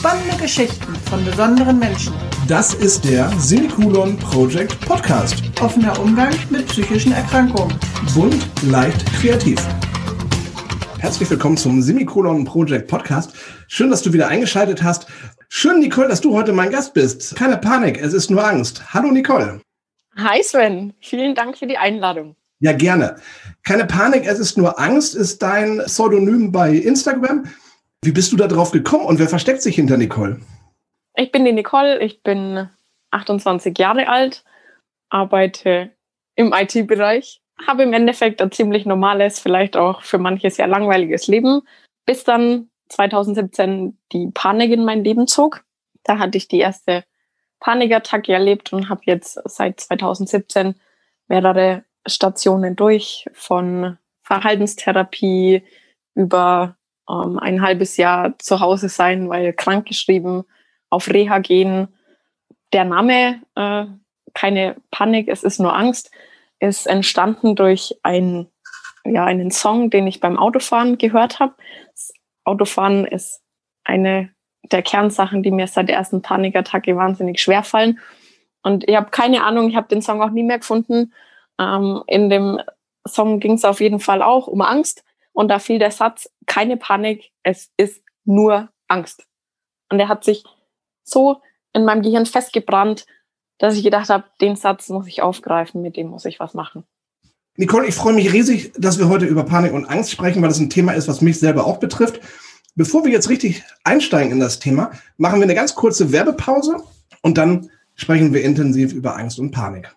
Spannende Geschichten von besonderen Menschen. Das ist der Semikolon Project Podcast. Offener Umgang mit psychischen Erkrankungen. Bunt, leicht, kreativ. Herzlich willkommen zum Semikolon Project Podcast. Schön, dass du wieder eingeschaltet hast. Schön, Nicole, dass du heute mein Gast bist. Keine Panik, es ist nur Angst. Hallo, Nicole. Hi, Sven. Vielen Dank für die Einladung. Ja, gerne. Keine Panik, es ist nur Angst, ist dein Pseudonym bei Instagram. Wie bist du da drauf gekommen und wer versteckt sich hinter Nicole? Ich bin die Nicole, ich bin 28 Jahre alt, arbeite im IT-Bereich, habe im Endeffekt ein ziemlich normales, vielleicht auch für manche sehr langweiliges Leben, bis dann 2017 die Panik in mein Leben zog. Da hatte ich die erste Panikattacke erlebt und habe jetzt seit 2017 mehrere Stationen durch, von Verhaltenstherapie über ähm, ein halbes Jahr zu Hause sein, weil krankgeschrieben, auf Reha gehen. Der Name, äh, keine Panik, es ist nur Angst, ist entstanden durch ein, ja, einen Song, den ich beim Autofahren gehört habe. Autofahren ist eine der Kernsachen, die mir seit der ersten Panikattacke wahnsinnig schwer fallen. Und ich habe keine Ahnung, ich habe den Song auch nie mehr gefunden. Ähm, in dem Song ging es auf jeden Fall auch um Angst. Und da fiel der Satz, keine Panik, es ist nur Angst. Und der hat sich so in meinem Gehirn festgebrannt, dass ich gedacht habe, den Satz muss ich aufgreifen, mit dem muss ich was machen. Nicole, ich freue mich riesig, dass wir heute über Panik und Angst sprechen, weil das ein Thema ist, was mich selber auch betrifft. Bevor wir jetzt richtig einsteigen in das Thema, machen wir eine ganz kurze Werbepause und dann sprechen wir intensiv über Angst und Panik.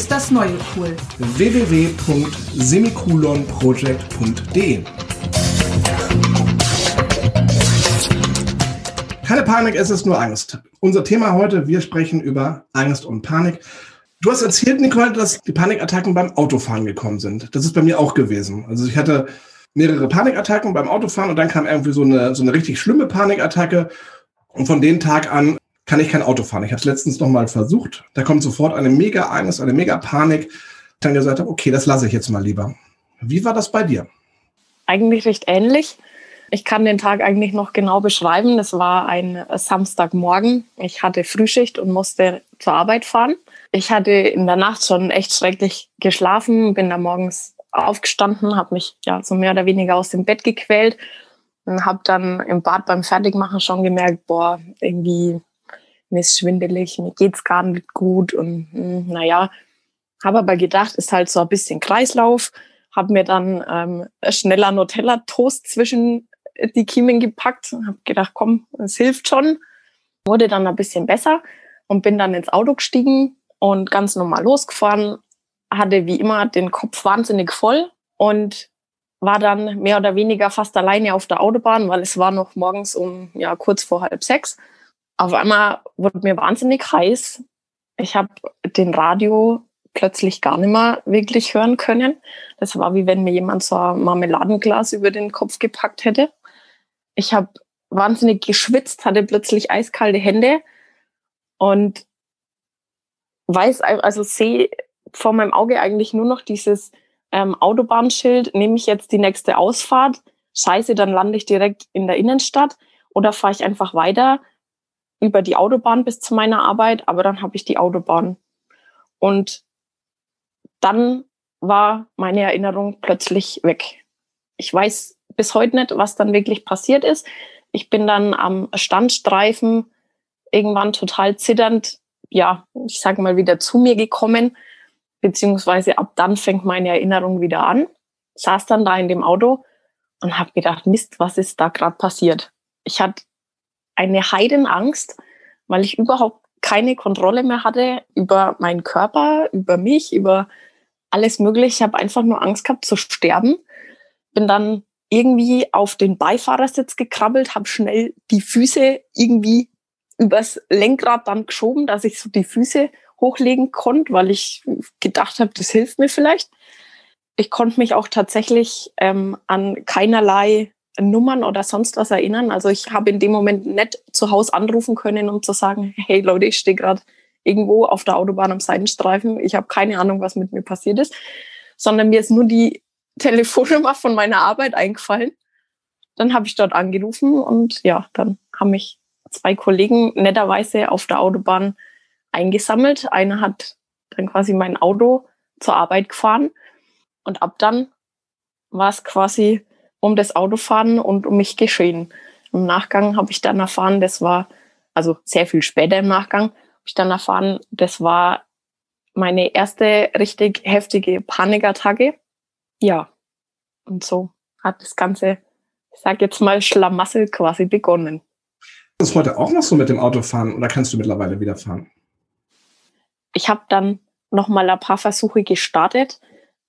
das neue cool. www.semikolonproject.de Keine Panik, es ist nur Angst. Unser Thema heute, wir sprechen über Angst und Panik. Du hast erzählt, Nicole, dass die Panikattacken beim Autofahren gekommen sind. Das ist bei mir auch gewesen. Also ich hatte mehrere Panikattacken beim Autofahren und dann kam irgendwie so eine, so eine richtig schlimme Panikattacke. Und von dem Tag an kann ich kein Auto fahren. Ich habe es letztens noch mal versucht. Da kommt sofort eine mega Angst, eine mega Panik. Dann gesagt habe, okay, das lasse ich jetzt mal lieber. Wie war das bei dir? Eigentlich recht ähnlich. Ich kann den Tag eigentlich noch genau beschreiben. Es war ein Samstagmorgen. Ich hatte Frühschicht und musste zur Arbeit fahren. Ich hatte in der Nacht schon echt schrecklich geschlafen, bin da morgens aufgestanden, habe mich ja so mehr oder weniger aus dem Bett gequält und habe dann im Bad beim Fertigmachen schon gemerkt, boah, irgendwie mir ist schwindelig, mir geht's gar nicht gut und hm, naja, habe aber gedacht, ist halt so ein bisschen Kreislauf, habe mir dann ähm, schneller Nutella-Toast zwischen die Kiemen gepackt und habe gedacht, komm, es hilft schon. Wurde dann ein bisschen besser und bin dann ins Auto gestiegen und ganz normal losgefahren, hatte wie immer den Kopf wahnsinnig voll und war dann mehr oder weniger fast alleine auf der Autobahn, weil es war noch morgens um ja kurz vor halb sechs auf einmal wurde mir wahnsinnig heiß. Ich habe den Radio plötzlich gar nicht mehr wirklich hören können. Das war wie wenn mir jemand so ein Marmeladenglas über den Kopf gepackt hätte. Ich habe wahnsinnig geschwitzt, hatte plötzlich eiskalte Hände und weiß, also sehe vor meinem Auge eigentlich nur noch dieses ähm, Autobahnschild, nehme ich jetzt die nächste Ausfahrt, scheiße, dann lande ich direkt in der Innenstadt oder fahre ich einfach weiter über die Autobahn bis zu meiner Arbeit, aber dann habe ich die Autobahn. Und dann war meine Erinnerung plötzlich weg. Ich weiß bis heute nicht, was dann wirklich passiert ist. Ich bin dann am Standstreifen irgendwann total zitternd, ja, ich sage mal, wieder zu mir gekommen, beziehungsweise ab dann fängt meine Erinnerung wieder an. Saß dann da in dem Auto und habe gedacht, Mist, was ist da gerade passiert? Ich hatte eine Heidenangst, weil ich überhaupt keine Kontrolle mehr hatte über meinen Körper, über mich, über alles Mögliche. Ich habe einfach nur Angst gehabt zu sterben. Bin dann irgendwie auf den Beifahrersitz gekrabbelt, habe schnell die Füße irgendwie übers Lenkrad dann geschoben, dass ich so die Füße hochlegen konnte, weil ich gedacht habe, das hilft mir vielleicht. Ich konnte mich auch tatsächlich ähm, an keinerlei Nummern oder sonst was erinnern. Also ich habe in dem Moment nicht zu Hause anrufen können, um zu sagen, hey Leute, ich stehe gerade irgendwo auf der Autobahn am Seitenstreifen. Ich habe keine Ahnung, was mit mir passiert ist, sondern mir ist nur die Telefonnummer von meiner Arbeit eingefallen. Dann habe ich dort angerufen und ja, dann haben mich zwei Kollegen netterweise auf der Autobahn eingesammelt. Einer hat dann quasi mein Auto zur Arbeit gefahren und ab dann war es quasi um das Autofahren und um mich geschehen. Im Nachgang habe ich dann erfahren, das war, also sehr viel später im Nachgang, habe ich dann erfahren, das war meine erste richtig heftige Panikattacke. Ja, und so hat das Ganze, ich sag jetzt mal, Schlamassel quasi begonnen. Ist heute auch noch so mit dem Autofahren oder kannst du mittlerweile wieder fahren? Ich habe dann noch mal ein paar Versuche gestartet,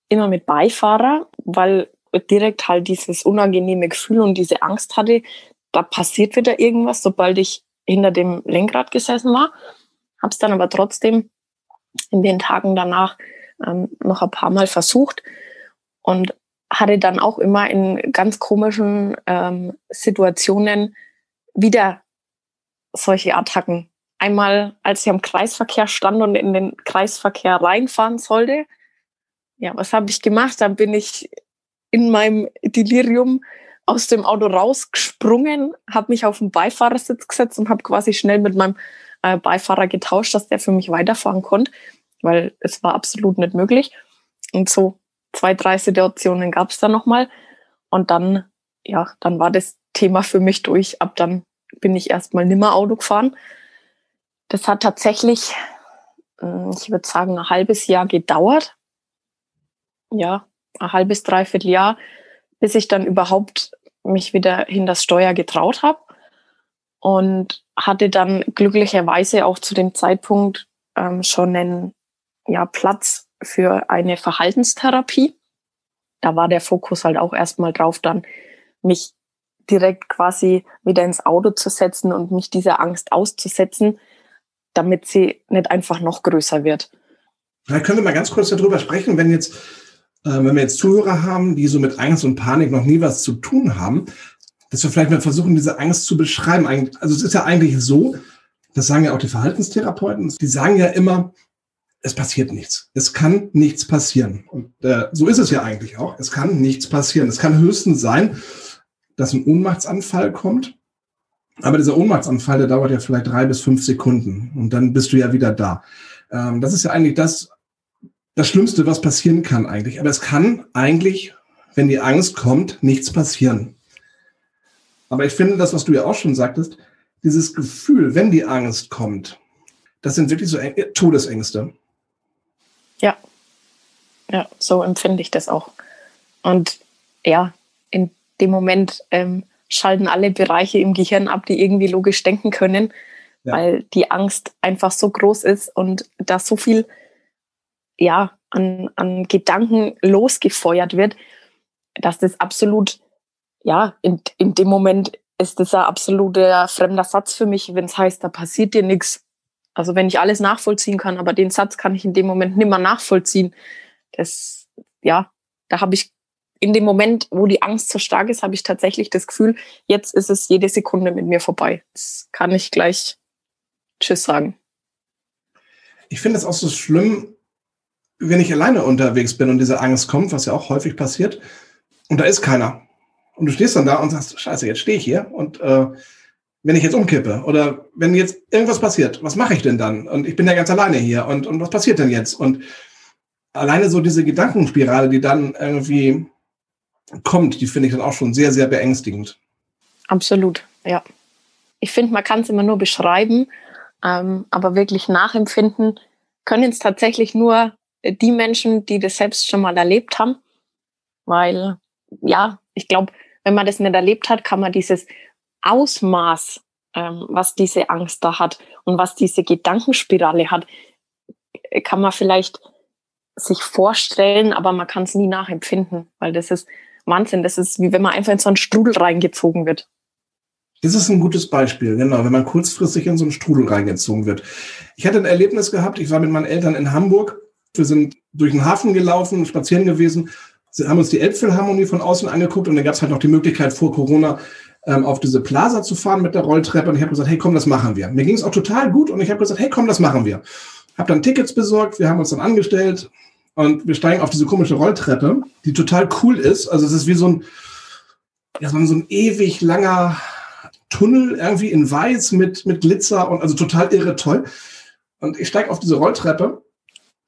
immer mit Beifahrer, weil direkt halt dieses unangenehme Gefühl und diese Angst hatte, da passiert wieder irgendwas, sobald ich hinter dem Lenkrad gesessen war. Habe es dann aber trotzdem in den Tagen danach ähm, noch ein paar Mal versucht und hatte dann auch immer in ganz komischen ähm, Situationen wieder solche Attacken. Einmal, als ich am Kreisverkehr stand und in den Kreisverkehr reinfahren sollte. Ja, was habe ich gemacht? Dann bin ich in meinem Delirium aus dem Auto rausgesprungen, habe mich auf den Beifahrersitz gesetzt und habe quasi schnell mit meinem äh, Beifahrer getauscht, dass der für mich weiterfahren konnte, weil es war absolut nicht möglich. Und so zwei, drei Situationen gab es da nochmal. Und dann, ja, dann war das Thema für mich durch. Ab dann bin ich erstmal nimmer Auto gefahren. Das hat tatsächlich, hm, ich würde sagen, ein halbes Jahr gedauert. Ja, ein halbes, dreiviertel Jahr, bis ich dann überhaupt mich wieder hin das Steuer getraut habe. Und hatte dann glücklicherweise auch zu dem Zeitpunkt ähm, schon einen ja, Platz für eine Verhaltenstherapie. Da war der Fokus halt auch erstmal drauf, dann mich direkt quasi wieder ins Auto zu setzen und mich dieser Angst auszusetzen, damit sie nicht einfach noch größer wird. Vielleicht können wir mal ganz kurz darüber sprechen, wenn jetzt, wenn wir jetzt Zuhörer haben, die so mit Angst und Panik noch nie was zu tun haben, dass wir vielleicht mal versuchen, diese Angst zu beschreiben. Also es ist ja eigentlich so, das sagen ja auch die Verhaltenstherapeuten, die sagen ja immer, es passiert nichts. Es kann nichts passieren. Und äh, so ist es ja eigentlich auch. Es kann nichts passieren. Es kann höchstens sein, dass ein Ohnmachtsanfall kommt. Aber dieser Ohnmachtsanfall, der dauert ja vielleicht drei bis fünf Sekunden. Und dann bist du ja wieder da. Ähm, das ist ja eigentlich das, das Schlimmste, was passieren kann eigentlich. Aber es kann eigentlich, wenn die Angst kommt, nichts passieren. Aber ich finde, das, was du ja auch schon sagtest, dieses Gefühl, wenn die Angst kommt, das sind wirklich so Todesängste. Ja, ja, so empfinde ich das auch. Und ja, in dem Moment ähm, schalten alle Bereiche im Gehirn ab, die irgendwie logisch denken können, ja. weil die Angst einfach so groß ist und da so viel ja, an, an Gedanken losgefeuert wird, dass das absolut, ja, in, in dem Moment ist das ein absoluter fremder Satz für mich, wenn es heißt, da passiert dir nichts. Also wenn ich alles nachvollziehen kann, aber den Satz kann ich in dem Moment nimmer nachvollziehen. Das, ja, da habe ich in dem Moment, wo die Angst so stark ist, habe ich tatsächlich das Gefühl, jetzt ist es jede Sekunde mit mir vorbei. Das kann ich gleich Tschüss sagen. Ich finde es auch so schlimm, wenn ich alleine unterwegs bin und diese Angst kommt, was ja auch häufig passiert, und da ist keiner. Und du stehst dann da und sagst, scheiße, jetzt stehe ich hier und äh, wenn ich jetzt umkippe oder wenn jetzt irgendwas passiert, was mache ich denn dann? Und ich bin ja ganz alleine hier und, und was passiert denn jetzt? Und alleine so diese Gedankenspirale, die dann irgendwie kommt, die finde ich dann auch schon sehr, sehr beängstigend. Absolut, ja. Ich finde, man kann es immer nur beschreiben, ähm, aber wirklich nachempfinden können es tatsächlich nur die Menschen, die das selbst schon mal erlebt haben. Weil, ja, ich glaube, wenn man das nicht erlebt hat, kann man dieses Ausmaß, ähm, was diese Angst da hat und was diese Gedankenspirale hat, kann man vielleicht sich vorstellen, aber man kann es nie nachempfinden, weil das ist Wahnsinn. Das ist wie wenn man einfach in so einen Strudel reingezogen wird. Das ist ein gutes Beispiel, genau, wenn man kurzfristig in so einen Strudel reingezogen wird. Ich hatte ein Erlebnis gehabt, ich war mit meinen Eltern in Hamburg. Wir sind durch den Hafen gelaufen, spazieren gewesen, haben uns die Elbphilharmonie von außen angeguckt und dann gab es halt noch die Möglichkeit vor Corona ähm, auf diese Plaza zu fahren mit der Rolltreppe und ich habe gesagt, hey komm, das machen wir. Mir ging es auch total gut und ich habe gesagt, hey komm, das machen wir. Habe dann Tickets besorgt, wir haben uns dann angestellt und wir steigen auf diese komische Rolltreppe, die total cool ist. Also es ist wie so ein, ja, so ein ewig langer Tunnel irgendwie in weiß mit, mit Glitzer und also total irre toll. Und ich steige auf diese Rolltreppe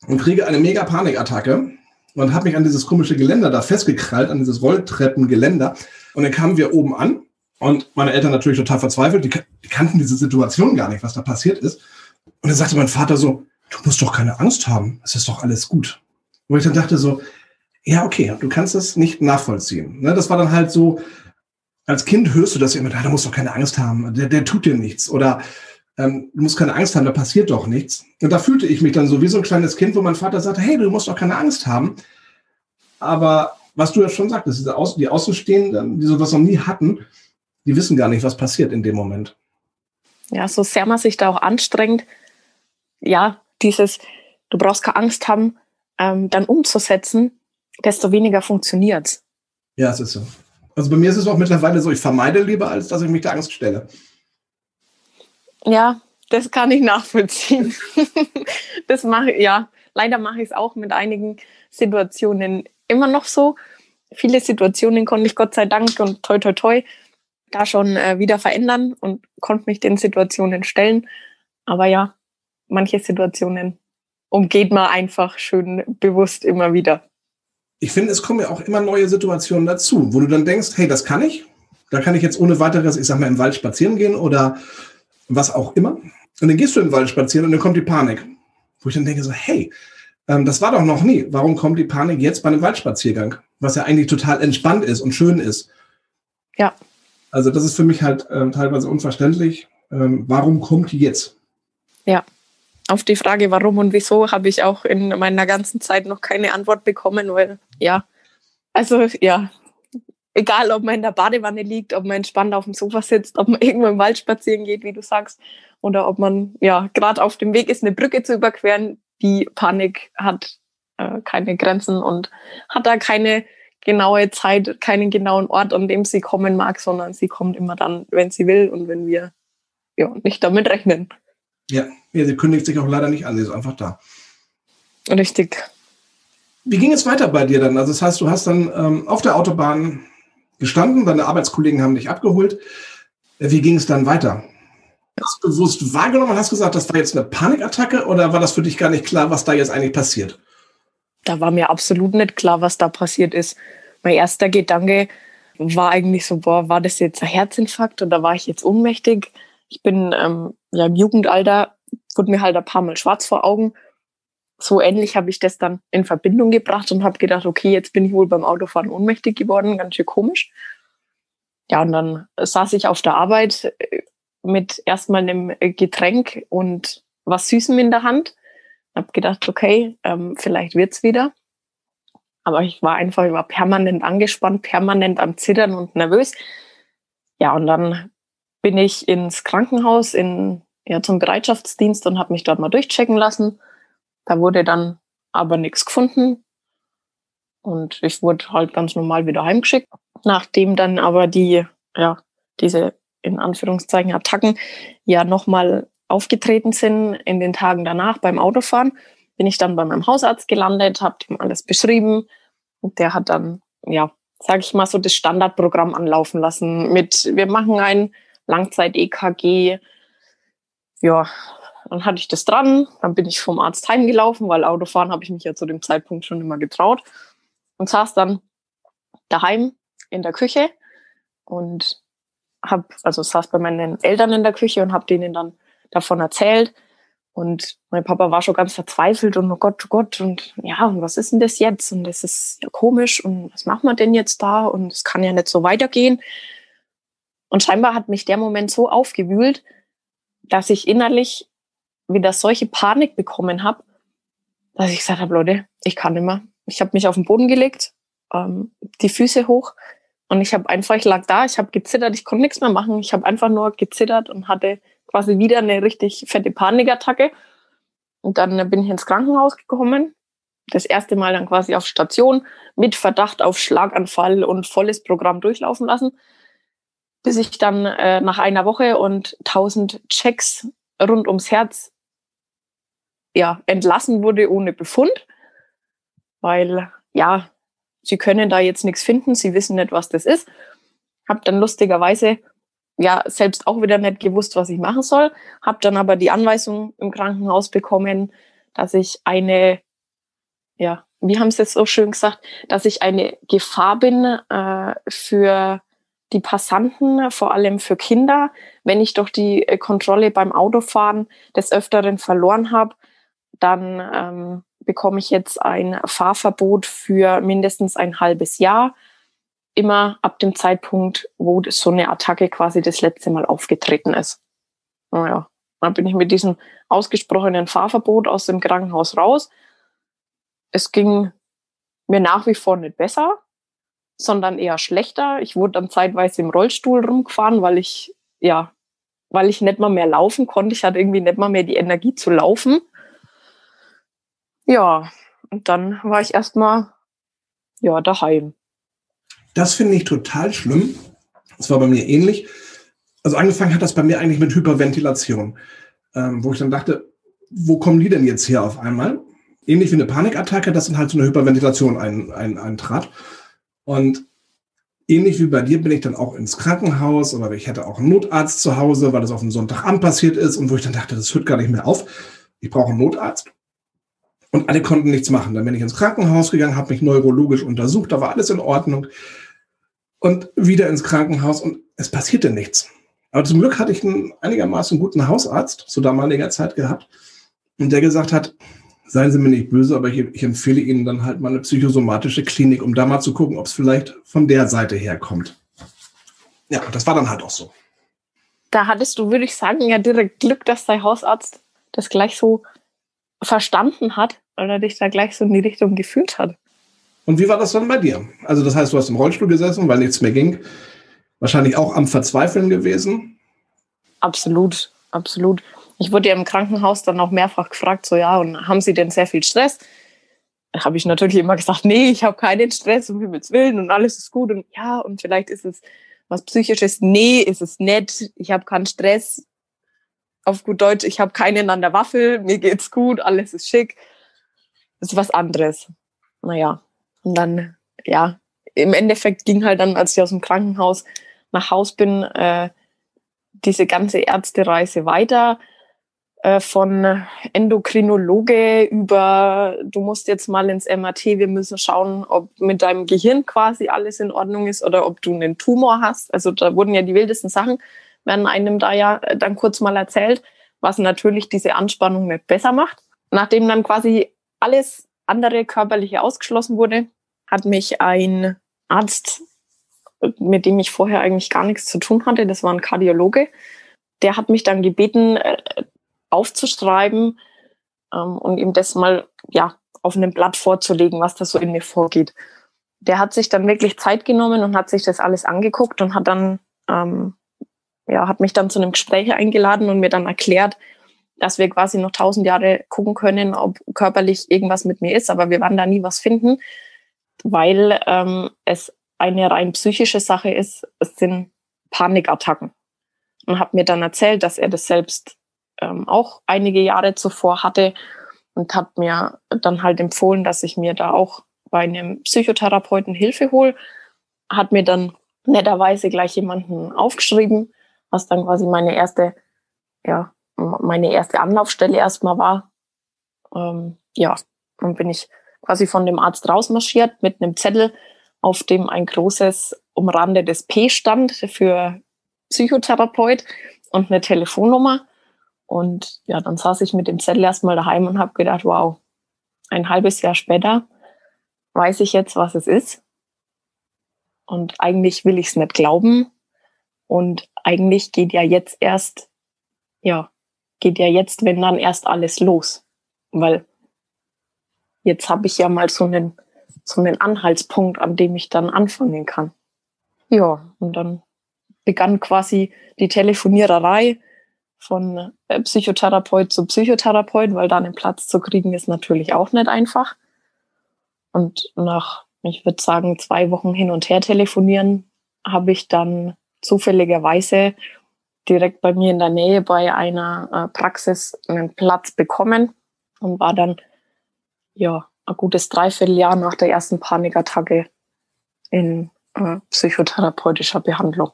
und kriege eine mega Panikattacke und habe mich an dieses komische Geländer da festgekrallt, an dieses Rolltreppengeländer. Und dann kamen wir oben an und meine Eltern natürlich total verzweifelt. Die, die kannten diese Situation gar nicht, was da passiert ist. Und dann sagte mein Vater so, du musst doch keine Angst haben, es ist doch alles gut. Wo ich dann dachte so, ja, okay, du kannst das nicht nachvollziehen. Ne, das war dann halt so, als Kind hörst du das immer, da musst doch keine Angst haben, der, der tut dir nichts. Oder ähm, du musst keine Angst haben, da passiert doch nichts. Und da fühlte ich mich dann so wie so ein kleines Kind, wo mein Vater sagte, hey, du musst doch keine Angst haben. Aber was du ja schon sagtest, diese Außen, die Außenstehenden, die sowas noch nie hatten, die wissen gar nicht, was passiert in dem Moment. Ja, so sehr man sich da auch anstrengt, ja, dieses, du brauchst keine Angst haben, ähm, dann umzusetzen, desto weniger funktioniert Ja, es ist so. Also bei mir ist es auch mittlerweile so, ich vermeide lieber, als dass ich mich der Angst stelle. Ja, das kann ich nachvollziehen. das mache ich, ja. Leider mache ich es auch mit einigen Situationen immer noch so. Viele Situationen konnte ich Gott sei Dank und toi toi toi da schon äh, wieder verändern und konnte mich den Situationen stellen. Aber ja, manche Situationen umgeht man einfach schön bewusst immer wieder. Ich finde, es kommen ja auch immer neue Situationen dazu, wo du dann denkst, hey, das kann ich. Da kann ich jetzt ohne weiteres, ich sag mal, im Wald spazieren gehen oder was auch immer. Und dann gehst du im Wald spazieren und dann kommt die Panik. Wo ich dann denke so, hey, ähm, das war doch noch nie. Warum kommt die Panik jetzt bei einem Waldspaziergang? Was ja eigentlich total entspannt ist und schön ist. Ja. Also das ist für mich halt ähm, teilweise unverständlich. Ähm, warum kommt die jetzt? Ja. Auf die Frage, warum und wieso, habe ich auch in meiner ganzen Zeit noch keine Antwort bekommen, weil ja, also ja, egal ob man in der Badewanne liegt, ob man entspannt auf dem Sofa sitzt, ob man irgendwo im Wald spazieren geht, wie du sagst, oder ob man ja gerade auf dem Weg ist, eine Brücke zu überqueren, die Panik hat äh, keine Grenzen und hat da keine genaue Zeit, keinen genauen Ort, an dem sie kommen mag, sondern sie kommt immer dann, wenn sie will und wenn wir ja, nicht damit rechnen. Ja, ja, sie kündigt sich auch leider nicht an, sie ist einfach da. Richtig. Wie ging es weiter bei dir dann? Also das heißt, du hast dann ähm, auf der Autobahn gestanden, deine Arbeitskollegen haben dich abgeholt. Äh, wie ging es dann weiter? Hast du bewusst wahrgenommen hast gesagt, das war jetzt eine Panikattacke oder war das für dich gar nicht klar, was da jetzt eigentlich passiert? Da war mir absolut nicht klar, was da passiert ist. Mein erster Gedanke war eigentlich so, boah, war das jetzt ein Herzinfarkt oder war ich jetzt ohnmächtig? Ich bin ähm, ja im Jugendalter, wurde mir halt ein paar Mal schwarz vor Augen so ähnlich habe ich das dann in Verbindung gebracht und habe gedacht, okay, jetzt bin ich wohl beim Autofahren ohnmächtig geworden, ganz schön komisch. Ja, und dann saß ich auf der Arbeit äh, mit erstmal einem Getränk und was Süßem in der Hand. Habe gedacht, okay, ähm, vielleicht wird's wieder. Aber ich war einfach, ich permanent angespannt, permanent am Zittern und nervös. Ja, und dann bin ich ins Krankenhaus in, ja, zum Bereitschaftsdienst und habe mich dort mal durchchecken lassen. Da wurde dann aber nichts gefunden. Und ich wurde halt ganz normal wieder heimgeschickt. Nachdem dann aber die, ja, diese in Anführungszeichen Attacken ja nochmal aufgetreten sind in den Tagen danach beim Autofahren, bin ich dann bei meinem Hausarzt gelandet, habe ihm alles beschrieben und der hat dann, ja, sage ich mal so das Standardprogramm anlaufen lassen mit, wir machen ein Langzeit-EKG, ja, dann hatte ich das dran, dann bin ich vom Arzt heimgelaufen, weil Autofahren habe ich mich ja zu dem Zeitpunkt schon immer getraut und saß dann daheim in der Küche und habe, also saß bei meinen Eltern in der Küche und habe denen dann davon erzählt. Und mein Papa war schon ganz verzweifelt und oh Gott, oh Gott, und ja, und was ist denn das jetzt? Und das ist ja komisch und was machen wir denn jetzt da? Und es kann ja nicht so weitergehen. Und scheinbar hat mich der Moment so aufgewühlt, dass ich innerlich wieder solche Panik bekommen habe, dass ich gesagt habe, Leute, ich kann nicht mehr. Ich habe mich auf den Boden gelegt, ähm, die Füße hoch und ich habe einfach, ich lag da, ich habe gezittert, ich konnte nichts mehr machen. Ich habe einfach nur gezittert und hatte quasi wieder eine richtig fette Panikattacke. Und dann bin ich ins Krankenhaus gekommen. Das erste Mal dann quasi auf Station mit Verdacht auf Schlaganfall und volles Programm durchlaufen lassen. Bis ich dann äh, nach einer Woche und tausend Checks rund ums Herz ja, entlassen wurde ohne Befund. Weil, ja, sie können da jetzt nichts finden, sie wissen nicht, was das ist. Hab dann lustigerweise ja selbst auch wieder nicht gewusst, was ich machen soll. Hab dann aber die Anweisung im Krankenhaus bekommen, dass ich eine, ja, wie haben sie es so schön gesagt, dass ich eine Gefahr bin äh, für die Passanten, vor allem für Kinder, wenn ich doch die äh, Kontrolle beim Autofahren des Öfteren verloren habe, dann ähm, bekomme ich jetzt ein Fahrverbot für mindestens ein halbes Jahr. Immer ab dem Zeitpunkt, wo so eine Attacke quasi das letzte Mal aufgetreten ist. Naja, dann bin ich mit diesem ausgesprochenen Fahrverbot aus dem Krankenhaus raus. Es ging mir nach wie vor nicht besser, sondern eher schlechter. Ich wurde dann zeitweise im Rollstuhl rumgefahren, weil ich, ja, weil ich nicht mal mehr laufen konnte. Ich hatte irgendwie nicht mal mehr die Energie zu laufen. Ja, und dann war ich erstmal ja, daheim. Das finde ich total schlimm. Das war bei mir ähnlich. Also angefangen hat das bei mir eigentlich mit Hyperventilation, ähm, wo ich dann dachte, wo kommen die denn jetzt her auf einmal? Ähnlich wie eine Panikattacke, dass dann halt so eine Hyperventilation ein, ein, eintrat. Und ähnlich wie bei dir bin ich dann auch ins Krankenhaus oder ich hätte auch einen Notarzt zu Hause, weil das auf dem Sonntagabend passiert ist und wo ich dann dachte, das hört gar nicht mehr auf. Ich brauche einen Notarzt. Und alle konnten nichts machen. Dann bin ich ins Krankenhaus gegangen, habe mich neurologisch untersucht, da war alles in Ordnung. Und wieder ins Krankenhaus und es passierte nichts. Aber zum Glück hatte ich einen einigermaßen guten Hausarzt zu damaliger Zeit gehabt und der gesagt hat, seien Sie mir nicht böse, aber ich, ich empfehle Ihnen dann halt mal eine psychosomatische Klinik, um da mal zu gucken, ob es vielleicht von der Seite herkommt. Ja, das war dann halt auch so. Da hattest du, würde ich sagen, ja direkt Glück, dass dein Hausarzt das gleich so verstanden hat, weil er dich da gleich so in die Richtung geführt hat. Und wie war das dann bei dir? Also das heißt, du hast im Rollstuhl gesessen, weil nichts mehr ging. Wahrscheinlich auch am Verzweifeln gewesen? Absolut, absolut. Ich wurde ja im Krankenhaus dann auch mehrfach gefragt, so ja, und haben Sie denn sehr viel Stress? Da habe ich natürlich immer gesagt, nee, ich habe keinen Stress, um Himmels Willen und alles ist gut. Und ja, und vielleicht ist es was Psychisches. Nee, ist es nett, ich habe keinen Stress. Auf gut Deutsch, ich habe keinen an der Waffel, mir geht's gut, alles ist schick ist was anderes. Naja, und dann, ja, im Endeffekt ging halt dann, als ich aus dem Krankenhaus nach Haus bin, äh, diese ganze Ärztereise weiter. Äh, von Endokrinologe über, du musst jetzt mal ins MRT, wir müssen schauen, ob mit deinem Gehirn quasi alles in Ordnung ist oder ob du einen Tumor hast. Also da wurden ja die wildesten Sachen, werden einem da ja dann kurz mal erzählt, was natürlich diese Anspannung nicht besser macht. Nachdem dann quasi alles andere körperliche ausgeschlossen wurde, hat mich ein Arzt, mit dem ich vorher eigentlich gar nichts zu tun hatte, das war ein Kardiologe, der hat mich dann gebeten, äh, aufzuschreiben ähm, und ihm das mal ja auf einem Blatt vorzulegen, was da so in mir vorgeht. Der hat sich dann wirklich Zeit genommen und hat sich das alles angeguckt und hat dann ähm, ja hat mich dann zu einem Gespräch eingeladen und mir dann erklärt, dass wir quasi noch tausend Jahre gucken können, ob körperlich irgendwas mit mir ist, aber wir werden da nie was finden, weil ähm, es eine rein psychische Sache ist. Es sind Panikattacken. Und hat mir dann erzählt, dass er das selbst ähm, auch einige Jahre zuvor hatte und hat mir dann halt empfohlen, dass ich mir da auch bei einem Psychotherapeuten Hilfe hole. Hat mir dann netterweise gleich jemanden aufgeschrieben, was dann quasi meine erste ja, meine erste Anlaufstelle erstmal war. Ähm, ja, dann bin ich quasi von dem Arzt rausmarschiert mit einem Zettel, auf dem ein großes umrandetes P stand für Psychotherapeut und eine Telefonnummer. Und ja, dann saß ich mit dem Zettel erstmal daheim und habe gedacht, wow, ein halbes Jahr später weiß ich jetzt, was es ist. Und eigentlich will ich es nicht glauben. Und eigentlich geht ja jetzt erst, ja, geht ja jetzt, wenn dann erst alles los. Weil jetzt habe ich ja mal so einen so einen Anhaltspunkt, an dem ich dann anfangen kann. Ja, und dann begann quasi die Telefoniererei von äh, Psychotherapeut zu Psychotherapeut, weil da einen Platz zu kriegen ist natürlich auch nicht einfach. Und nach, ich würde sagen, zwei Wochen hin und her telefonieren, habe ich dann zufälligerweise direkt bei mir in der Nähe bei einer äh, Praxis einen Platz bekommen und war dann ja ein gutes Dreivierteljahr nach der ersten Panikattacke in äh, psychotherapeutischer Behandlung.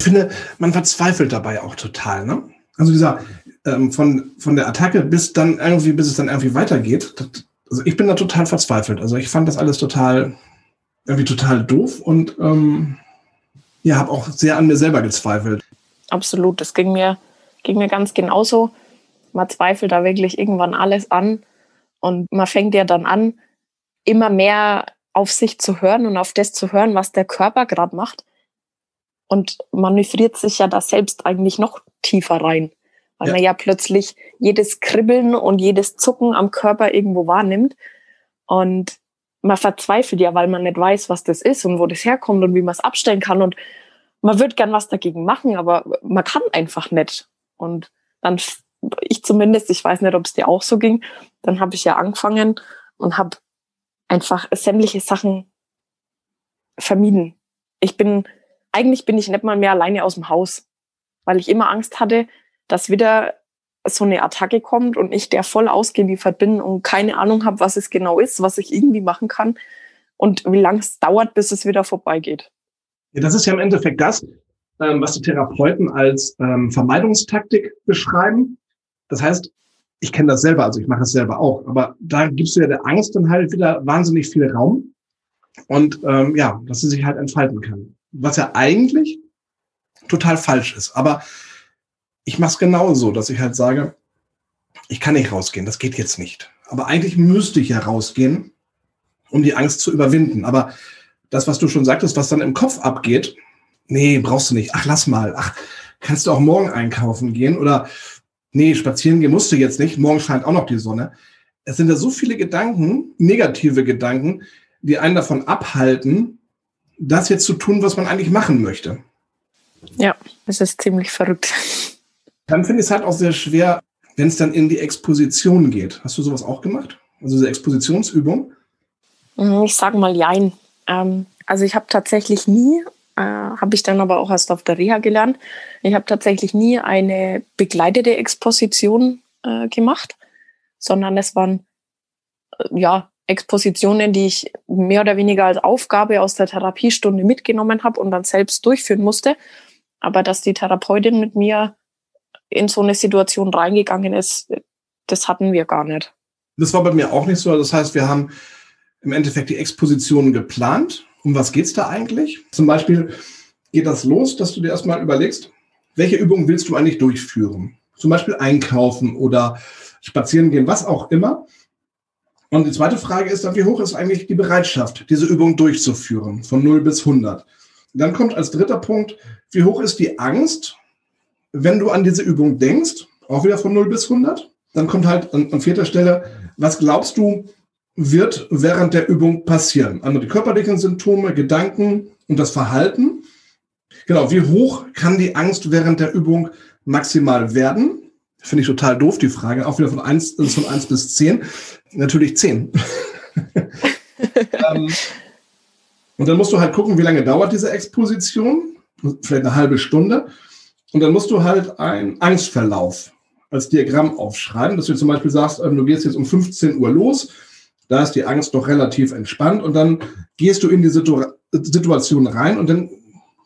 Ich finde, man verzweifelt dabei auch total, ne? Also dieser ähm, von, von der Attacke bis dann irgendwie, bis es dann irgendwie weitergeht. Das, also ich bin da total verzweifelt. Also ich fand das alles total, irgendwie total doof und ähm, ja, habe auch sehr an mir selber gezweifelt. Absolut, das ging mir, ging mir ganz genauso. Man zweifelt da wirklich irgendwann alles an und man fängt ja dann an, immer mehr auf sich zu hören und auf das zu hören, was der Körper gerade macht. Und manövriert sich ja da selbst eigentlich noch tiefer rein, weil ja. man ja plötzlich jedes Kribbeln und jedes Zucken am Körper irgendwo wahrnimmt. Und man verzweifelt ja, weil man nicht weiß, was das ist und wo das herkommt und wie man es abstellen kann. Und man würde gern was dagegen machen, aber man kann einfach nicht. Und dann, ich zumindest, ich weiß nicht, ob es dir auch so ging, dann habe ich ja angefangen und habe einfach sämtliche Sachen vermieden. Ich bin, eigentlich bin ich nicht mal mehr alleine aus dem Haus, weil ich immer Angst hatte, dass wieder so eine Attacke kommt und ich der voll ausgeliefert bin und keine Ahnung habe, was es genau ist, was ich irgendwie machen kann und wie lange es dauert, bis es wieder vorbeigeht. Ja, das ist ja im Endeffekt das, ähm, was die Therapeuten als ähm, Vermeidungstaktik beschreiben. Das heißt, ich kenne das selber, also ich mache es selber auch, aber da gibst du ja der Angst dann halt wieder wahnsinnig viel Raum und ähm, ja, dass sie sich halt entfalten kann. Was ja eigentlich total falsch ist. Aber ich mache es genauso, dass ich halt sage, ich kann nicht rausgehen, das geht jetzt nicht. Aber eigentlich müsste ich ja rausgehen, um die Angst zu überwinden. Aber das, was du schon sagtest, was dann im Kopf abgeht, nee, brauchst du nicht. Ach, lass mal. Ach, kannst du auch morgen einkaufen gehen oder nee, spazieren gehen musst du jetzt nicht. Morgen scheint auch noch die Sonne. Es sind ja so viele Gedanken, negative Gedanken, die einen davon abhalten, das jetzt zu tun, was man eigentlich machen möchte. Ja, es ist ziemlich verrückt. Dann finde ich es halt auch sehr schwer, wenn es dann in die Exposition geht. Hast du sowas auch gemacht? Also diese Expositionsübung? Ich sage mal Jein. Ähm, also ich habe tatsächlich nie, äh, habe ich dann aber auch erst auf der Reha gelernt, ich habe tatsächlich nie eine begleitete Exposition äh, gemacht, sondern es waren äh, ja Expositionen, die ich mehr oder weniger als Aufgabe aus der Therapiestunde mitgenommen habe und dann selbst durchführen musste. Aber dass die Therapeutin mit mir in so eine Situation reingegangen ist, das hatten wir gar nicht. Das war bei mir auch nicht so. Das heißt, wir haben im Endeffekt die Exposition geplant. Um was geht's da eigentlich? Zum Beispiel geht das los, dass du dir erstmal überlegst, welche Übungen willst du eigentlich durchführen? Zum Beispiel einkaufen oder spazieren gehen, was auch immer. Und die zweite Frage ist dann, wie hoch ist eigentlich die Bereitschaft, diese Übung durchzuführen, von 0 bis 100? Dann kommt als dritter Punkt, wie hoch ist die Angst, wenn du an diese Übung denkst, auch wieder von 0 bis 100? Dann kommt halt an, an vierter Stelle, was glaubst du, wird während der Übung passieren? Also die körperlichen Symptome, Gedanken und das Verhalten. Genau, wie hoch kann die Angst während der Übung maximal werden? Finde ich total doof, die Frage. Auch wieder von 1, von 1 bis 10. Natürlich 10. ähm, und dann musst du halt gucken, wie lange dauert diese Exposition. Vielleicht eine halbe Stunde. Und dann musst du halt einen Angstverlauf als Diagramm aufschreiben, dass du zum Beispiel sagst, ähm, du gehst jetzt um 15 Uhr los da ist die Angst doch relativ entspannt und dann gehst du in die Situ Situation rein und dann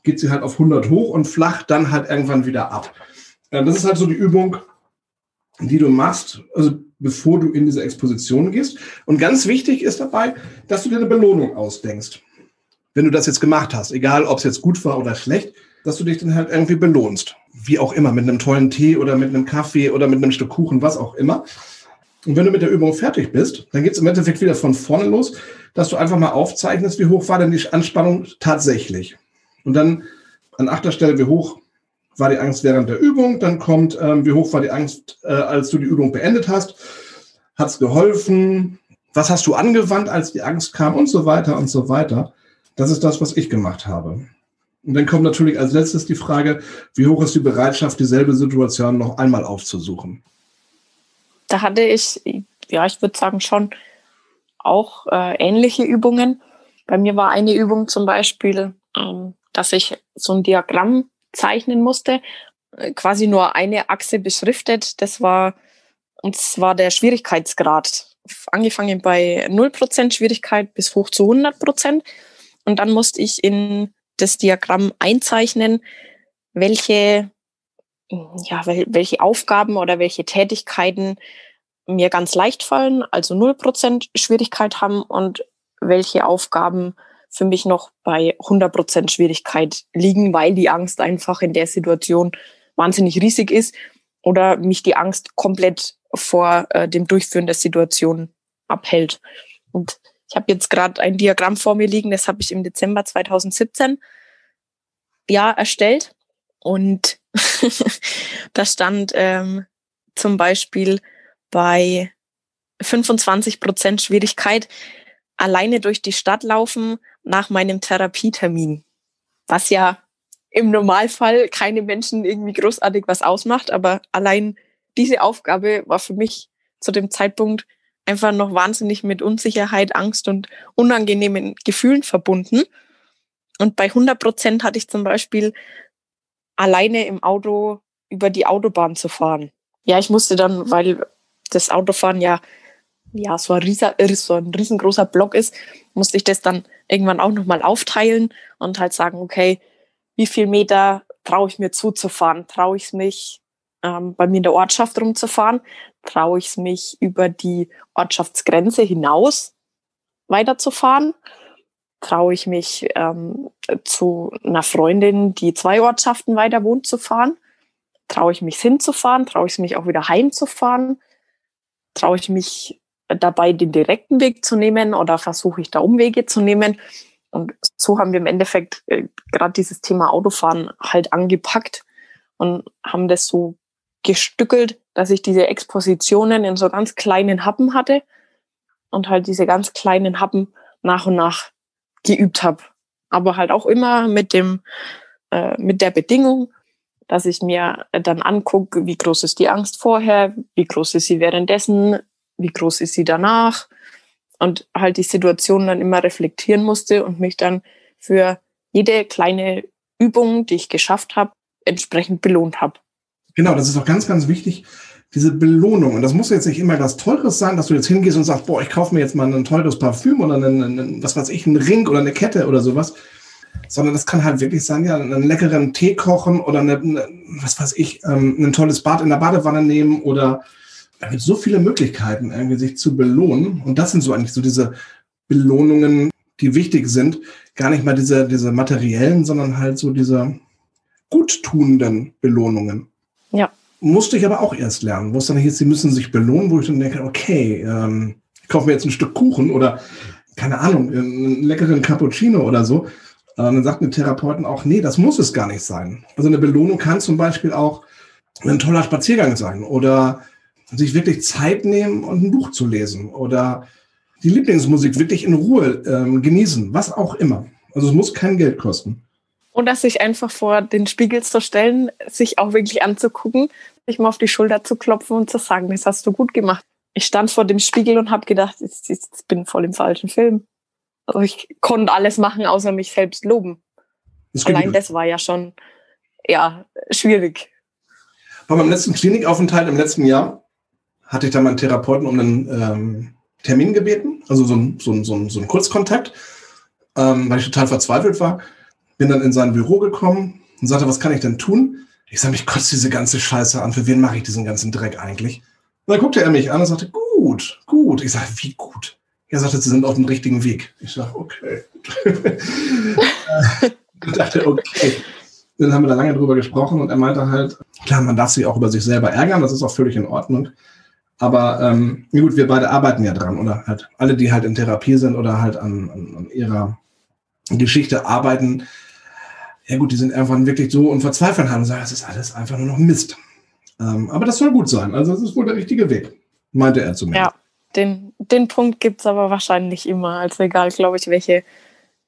geht sie halt auf 100 hoch und flacht dann halt irgendwann wieder ab. Das ist halt so die Übung, die du machst, also bevor du in diese Exposition gehst. Und ganz wichtig ist dabei, dass du dir eine Belohnung ausdenkst. Wenn du das jetzt gemacht hast, egal ob es jetzt gut war oder schlecht, dass du dich dann halt irgendwie belohnst. Wie auch immer, mit einem tollen Tee oder mit einem Kaffee oder mit einem Stück Kuchen, was auch immer. Und wenn du mit der Übung fertig bist, dann geht es im Endeffekt wieder von vorne los, dass du einfach mal aufzeichnest, wie hoch war denn die Anspannung tatsächlich. Und dann an achter Stelle, wie hoch war die Angst während der Übung. Dann kommt, ähm, wie hoch war die Angst, äh, als du die Übung beendet hast. Hat es geholfen? Was hast du angewandt, als die Angst kam und so weiter und so weiter. Das ist das, was ich gemacht habe. Und dann kommt natürlich als letztes die Frage, wie hoch ist die Bereitschaft, dieselbe Situation noch einmal aufzusuchen? Da hatte ich, ja, ich würde sagen, schon auch äh, ähnliche Übungen. Bei mir war eine Übung zum Beispiel, ähm, dass ich so ein Diagramm zeichnen musste, äh, quasi nur eine Achse beschriftet. Das war, und zwar der Schwierigkeitsgrad. Angefangen bei 0% Schwierigkeit bis hoch zu 100%. Und dann musste ich in das Diagramm einzeichnen, welche, ja, welche Aufgaben oder welche Tätigkeiten mir ganz leicht fallen, also 0% Schwierigkeit haben und welche Aufgaben für mich noch bei 100% Schwierigkeit liegen, weil die Angst einfach in der Situation wahnsinnig riesig ist oder mich die Angst komplett vor äh, dem Durchführen der Situation abhält. Und ich habe jetzt gerade ein Diagramm vor mir liegen, das habe ich im Dezember 2017 ja erstellt. Und da stand ähm, zum Beispiel bei 25 Prozent Schwierigkeit alleine durch die Stadt laufen nach meinem Therapietermin. Was ja im Normalfall keine Menschen irgendwie großartig was ausmacht, aber allein diese Aufgabe war für mich zu dem Zeitpunkt einfach noch wahnsinnig mit Unsicherheit, Angst und unangenehmen Gefühlen verbunden. Und bei 100 Prozent hatte ich zum Beispiel alleine im Auto über die Autobahn zu fahren. Ja, ich musste dann, weil das Autofahren ja, ja so ein, riesen, so ein riesengroßer Block ist, musste ich das dann irgendwann auch nochmal aufteilen und halt sagen, okay, wie viel Meter traue ich mir zuzufahren? Traue ich es mich, ähm, bei mir in der Ortschaft rumzufahren? Traue ich es mich, über die Ortschaftsgrenze hinaus weiterzufahren? Traue ich mich ähm, zu einer Freundin, die zwei Ortschaften weiter wohnt, zu fahren? Traue ich mich hinzufahren? Traue ich mich auch wieder heimzufahren? Traue ich mich dabei, den direkten Weg zu nehmen oder versuche ich da Umwege zu nehmen? Und so haben wir im Endeffekt äh, gerade dieses Thema Autofahren halt angepackt und haben das so gestückelt, dass ich diese Expositionen in so ganz kleinen Happen hatte und halt diese ganz kleinen Happen nach und nach geübt habe. Aber halt auch immer mit dem, äh, mit der Bedingung, dass ich mir dann angucke, wie groß ist die Angst vorher, wie groß ist sie währenddessen, wie groß ist sie danach und halt die Situation dann immer reflektieren musste und mich dann für jede kleine Übung, die ich geschafft habe, entsprechend belohnt habe. Genau, das ist auch ganz, ganz wichtig, diese Belohnung. Und das muss jetzt nicht immer was Teures sein, dass du jetzt hingehst und sagst, boah, ich kaufe mir jetzt mal ein teures Parfüm oder einen, einen, was weiß ich, einen Ring oder eine Kette oder sowas. Sondern das kann halt wirklich sein, ja, einen leckeren Tee kochen oder eine, eine, was weiß ich, ähm, ein tolles Bad in der Badewanne nehmen oder da gibt so viele Möglichkeiten, irgendwie sich zu belohnen. Und das sind so eigentlich so diese Belohnungen, die wichtig sind. Gar nicht mal diese, diese materiellen, sondern halt so diese guttunenden Belohnungen. Ja musste ich aber auch erst lernen, wo es dann hieß, sie müssen sich belohnen, wo ich dann denke, okay, ähm, ich kaufe mir jetzt ein Stück Kuchen oder keine Ahnung, einen leckeren Cappuccino oder so. Äh, dann sagt mir Therapeuten auch, nee, das muss es gar nicht sein. Also eine Belohnung kann zum Beispiel auch ein toller Spaziergang sein oder sich wirklich Zeit nehmen und ein Buch zu lesen oder die Lieblingsmusik wirklich in Ruhe ähm, genießen, was auch immer. Also es muss kein Geld kosten. Oder sich einfach vor den Spiegel zu stellen, sich auch wirklich anzugucken, sich mal auf die Schulter zu klopfen und zu sagen, das hast du gut gemacht. Ich stand vor dem Spiegel und habe gedacht, ich, ich bin voll im falschen Film. Also ich konnte alles machen, außer mich selbst loben. Das Allein das war ja schon ja schwierig. Bei meinem letzten Klinikaufenthalt im letzten Jahr hatte ich da meinen Therapeuten um einen ähm, Termin gebeten, also so ein, so ein, so ein, so ein Kurzkontakt, ähm, weil ich total verzweifelt war. Bin dann in sein Büro gekommen und sagte, was kann ich denn tun? Ich sage, mich kotzt diese ganze Scheiße an. Für wen mache ich diesen ganzen Dreck eigentlich? Und dann guckte er mich an und sagte, gut, gut. Ich sage, wie gut? Er sagte, Sie sind auf dem richtigen Weg. Ich sage, okay. ich dachte, okay. Dann haben wir da lange drüber gesprochen und er meinte halt, klar, man darf sich auch über sich selber ärgern, das ist auch völlig in Ordnung. Aber ähm, gut, wir beide arbeiten ja dran oder halt alle, die halt in Therapie sind oder halt an, an, an ihrer Geschichte arbeiten, ja gut, die sind einfach wirklich so und verzweifeln haben und sagen, es ist alles einfach nur noch Mist. Ähm, aber das soll gut sein. Also das ist wohl der richtige Weg, meinte er zumindest. Ja, den, den Punkt gibt es aber wahrscheinlich immer. Also egal, glaube ich, welche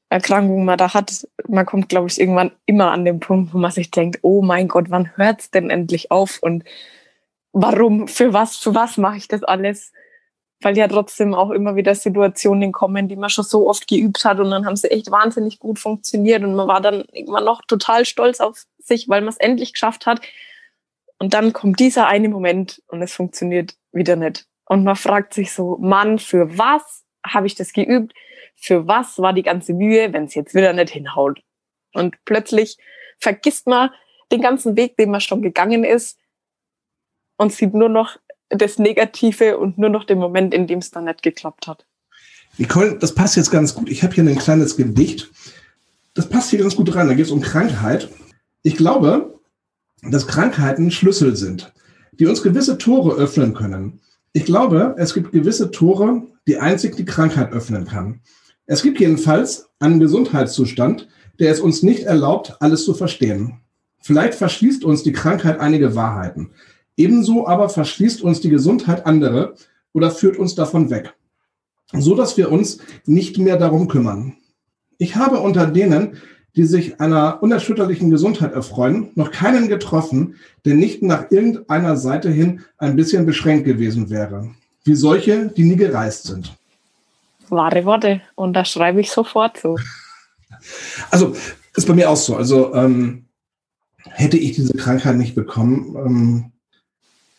Erkrankung man da hat. Man kommt, glaube ich, irgendwann immer an den Punkt, wo man sich denkt, oh mein Gott, wann hört es denn endlich auf? Und warum, für was, für was mache ich das alles? Weil ja trotzdem auch immer wieder Situationen kommen, die man schon so oft geübt hat und dann haben sie echt wahnsinnig gut funktioniert und man war dann immer noch total stolz auf sich, weil man es endlich geschafft hat. Und dann kommt dieser eine Moment und es funktioniert wieder nicht. Und man fragt sich so, Mann, für was habe ich das geübt? Für was war die ganze Mühe, wenn es jetzt wieder nicht hinhaut? Und plötzlich vergisst man den ganzen Weg, den man schon gegangen ist und sieht nur noch das Negative und nur noch den Moment, in dem es dann nicht geklappt hat. Nicole, das passt jetzt ganz gut. Ich habe hier ein kleines Gedicht. Das passt hier ganz gut rein. Da geht es um Krankheit. Ich glaube, dass Krankheiten Schlüssel sind, die uns gewisse Tore öffnen können. Ich glaube, es gibt gewisse Tore, die einzig die Krankheit öffnen kann. Es gibt jedenfalls einen Gesundheitszustand, der es uns nicht erlaubt, alles zu verstehen. Vielleicht verschließt uns die Krankheit einige Wahrheiten. Ebenso aber verschließt uns die Gesundheit andere oder führt uns davon weg, so dass wir uns nicht mehr darum kümmern. Ich habe unter denen, die sich einer unerschütterlichen Gesundheit erfreuen, noch keinen getroffen, der nicht nach irgendeiner Seite hin ein bisschen beschränkt gewesen wäre, wie solche, die nie gereist sind. Wahre Worte, und da schreibe ich sofort so. Also, ist bei mir auch so. Also, ähm, hätte ich diese Krankheit nicht bekommen, ähm,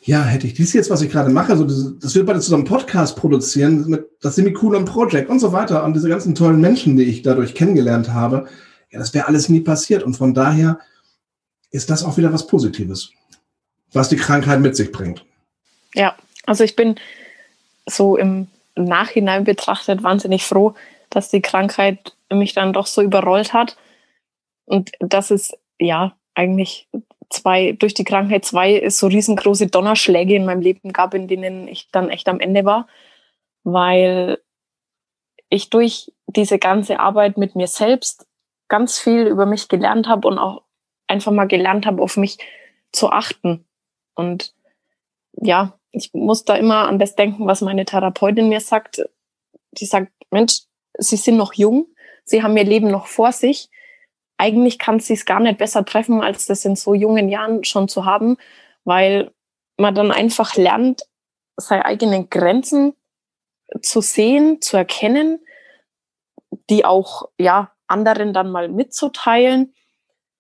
ja, hätte ich dies jetzt, was ich gerade mache, so diese, das wird bald zusammen Podcast produzieren mit das Semikolon Project und so weiter und diese ganzen tollen Menschen, die ich dadurch kennengelernt habe, ja, das wäre alles nie passiert. Und von daher ist das auch wieder was Positives, was die Krankheit mit sich bringt. Ja, also ich bin so im Nachhinein betrachtet wahnsinnig froh, dass die Krankheit mich dann doch so überrollt hat und dass es ja eigentlich zwei, durch die Krankheit zwei so riesengroße Donnerschläge in meinem Leben gab, in denen ich dann echt am Ende war, weil ich durch diese ganze Arbeit mit mir selbst ganz viel über mich gelernt habe und auch einfach mal gelernt habe, auf mich zu achten. Und ja, ich muss da immer an das denken, was meine Therapeutin mir sagt. Die sagt, Mensch, Sie sind noch jung, Sie haben Ihr Leben noch vor sich eigentlich kann es sich gar nicht besser treffen, als das in so jungen Jahren schon zu haben, weil man dann einfach lernt, seine eigenen Grenzen zu sehen, zu erkennen, die auch ja anderen dann mal mitzuteilen,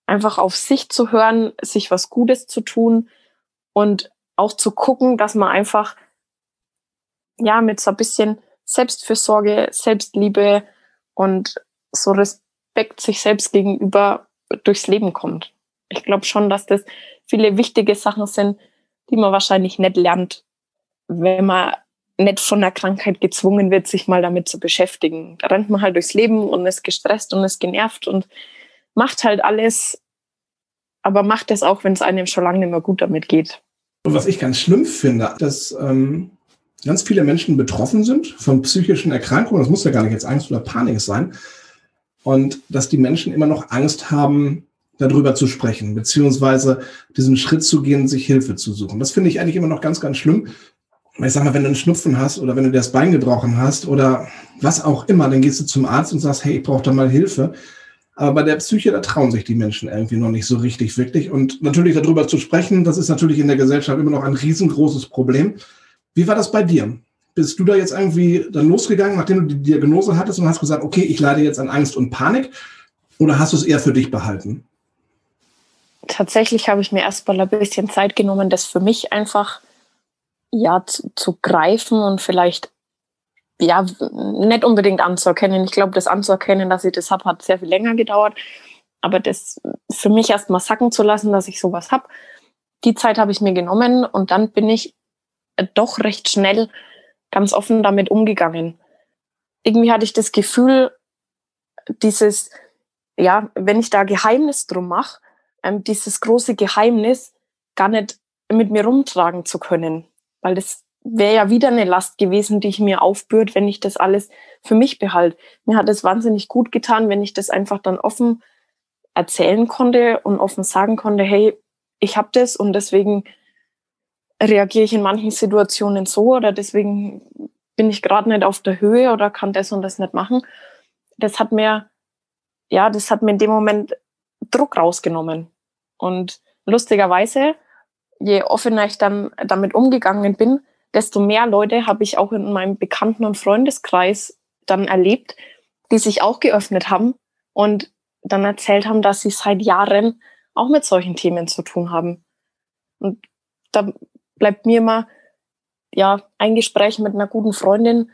einfach auf sich zu hören, sich was Gutes zu tun und auch zu gucken, dass man einfach ja mit so ein bisschen Selbstfürsorge, Selbstliebe und so Respekt Respekt sich selbst gegenüber durchs Leben kommt. Ich glaube schon, dass das viele wichtige Sachen sind, die man wahrscheinlich nicht lernt, wenn man nicht von der Krankheit gezwungen wird, sich mal damit zu beschäftigen. Da rennt man halt durchs Leben und ist gestresst und ist genervt und macht halt alles, aber macht es auch, wenn es einem schon lange nicht mehr gut damit geht. Und was ich ganz schlimm finde, dass ähm, ganz viele Menschen betroffen sind von psychischen Erkrankungen. Das muss ja gar nicht jetzt Angst oder Panik sein, und dass die Menschen immer noch Angst haben, darüber zu sprechen, beziehungsweise diesen Schritt zu gehen, sich Hilfe zu suchen. Das finde ich eigentlich immer noch ganz, ganz schlimm. Ich sag mal, wenn du einen Schnupfen hast oder wenn du dir das Bein gebrochen hast oder was auch immer, dann gehst du zum Arzt und sagst, hey, ich brauche da mal Hilfe. Aber bei der Psyche, da trauen sich die Menschen irgendwie noch nicht so richtig, wirklich. Und natürlich darüber zu sprechen, das ist natürlich in der Gesellschaft immer noch ein riesengroßes Problem. Wie war das bei dir? Bist du da jetzt irgendwie dann losgegangen, nachdem du die Diagnose hattest und hast gesagt, okay, ich leide jetzt an Angst und Panik? Oder hast du es eher für dich behalten? Tatsächlich habe ich mir erstmal ein bisschen Zeit genommen, das für mich einfach ja zu, zu greifen und vielleicht ja nicht unbedingt anzuerkennen. Ich glaube, das anzuerkennen, dass ich das habe, hat sehr viel länger gedauert. Aber das für mich erstmal sacken zu lassen, dass ich sowas habe, die Zeit habe ich mir genommen und dann bin ich doch recht schnell ganz offen damit umgegangen. Irgendwie hatte ich das Gefühl, dieses, ja, wenn ich da Geheimnis drum mache, ähm, dieses große Geheimnis gar nicht mit mir rumtragen zu können. Weil das wäre ja wieder eine Last gewesen, die ich mir aufbürd, wenn ich das alles für mich behalte. Mir hat es wahnsinnig gut getan, wenn ich das einfach dann offen erzählen konnte und offen sagen konnte, hey, ich habe das und deswegen reagiere ich in manchen Situationen so oder deswegen bin ich gerade nicht auf der Höhe oder kann das und das nicht machen. Das hat mir, ja, das hat mir in dem Moment Druck rausgenommen. Und lustigerweise, je offener ich dann damit umgegangen bin, desto mehr Leute habe ich auch in meinem Bekannten- und Freundeskreis dann erlebt, die sich auch geöffnet haben und dann erzählt haben, dass sie seit Jahren auch mit solchen Themen zu tun haben. Und da bleibt mir mal ja, ein Gespräch mit einer guten Freundin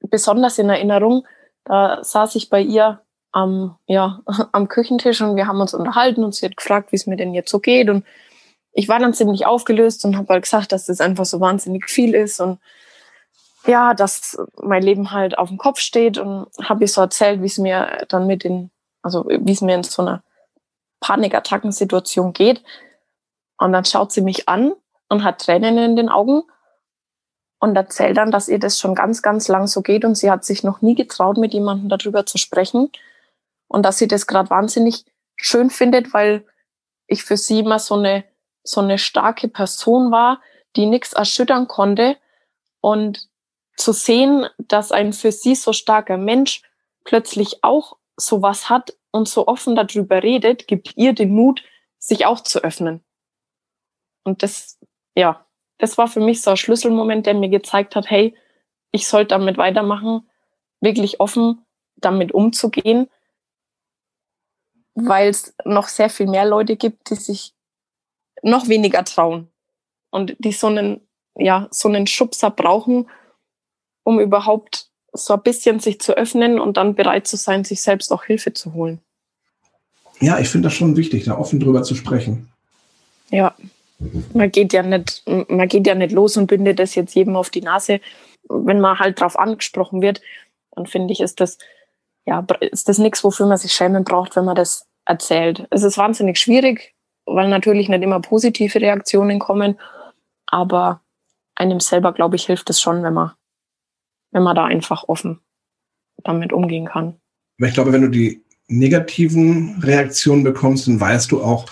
besonders in Erinnerung. Da saß ich bei ihr am, ja, am Küchentisch und wir haben uns unterhalten und sie hat gefragt, wie es mir denn jetzt so geht. Und ich war dann ziemlich aufgelöst und habe halt gesagt, dass das einfach so wahnsinnig viel ist und ja, dass mein Leben halt auf dem Kopf steht und habe ihr so erzählt, wie es mir dann mit den, also wie es mir in so einer Panikattackensituation geht. Und dann schaut sie mich an und hat Tränen in den Augen und erzählt dann, dass ihr das schon ganz, ganz lang so geht und sie hat sich noch nie getraut, mit jemandem darüber zu sprechen und dass sie das gerade wahnsinnig schön findet, weil ich für sie immer so eine, so eine starke Person war, die nichts erschüttern konnte und zu sehen, dass ein für sie so starker Mensch plötzlich auch sowas hat und so offen darüber redet, gibt ihr den Mut, sich auch zu öffnen. Und das, ja, das war für mich so ein Schlüsselmoment, der mir gezeigt hat, hey, ich sollte damit weitermachen, wirklich offen damit umzugehen, weil es noch sehr viel mehr Leute gibt, die sich noch weniger trauen und die so einen, ja, so einen Schubser brauchen, um überhaupt so ein bisschen sich zu öffnen und dann bereit zu sein, sich selbst auch Hilfe zu holen. Ja, ich finde das schon wichtig, da offen drüber zu sprechen. Ja, man geht ja nicht, man geht ja nicht los und bindet das jetzt jedem auf die Nase. Wenn man halt drauf angesprochen wird, dann finde ich, ist das, ja, ist das nichts, wofür man sich schämen braucht, wenn man das erzählt. Es ist wahnsinnig schwierig, weil natürlich nicht immer positive Reaktionen kommen, aber einem selber, glaube ich, hilft es schon, wenn man, wenn man da einfach offen damit umgehen kann. Ich glaube, wenn du die negativen Reaktionen bekommst, dann weißt du auch,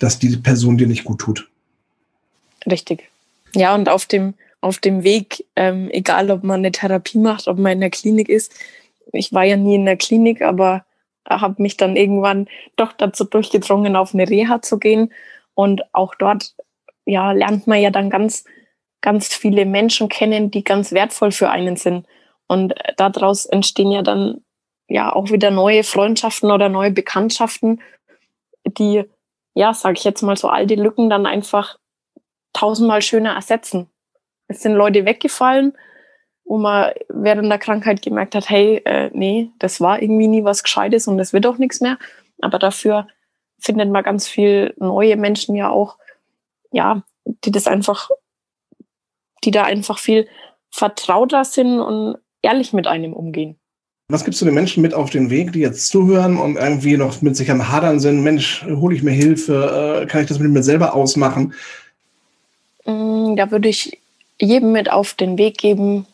dass diese Person dir nicht gut tut. Richtig. Ja, und auf dem, auf dem Weg, ähm, egal ob man eine Therapie macht, ob man in der Klinik ist, ich war ja nie in der Klinik, aber habe mich dann irgendwann doch dazu durchgedrungen, auf eine Reha zu gehen. Und auch dort ja, lernt man ja dann ganz, ganz viele Menschen kennen, die ganz wertvoll für einen sind. Und daraus entstehen ja dann ja auch wieder neue Freundschaften oder neue Bekanntschaften, die, ja, sage ich jetzt mal so, all die Lücken dann einfach tausendmal schöner ersetzen. Es sind Leute weggefallen, wo man während der Krankheit gemerkt hat, hey, äh, nee, das war irgendwie nie was Gescheites und das wird auch nichts mehr. Aber dafür findet man ganz viel neue Menschen ja auch, ja, die das einfach, die da einfach viel vertrauter sind und ehrlich mit einem umgehen. Was gibst du den Menschen mit auf den Weg, die jetzt zuhören und irgendwie noch mit sich am Hadern sind? Mensch, hole ich mir Hilfe? Äh, kann ich das mit mir selber ausmachen? Mm, da würde ich jedem mit auf den Weg geben,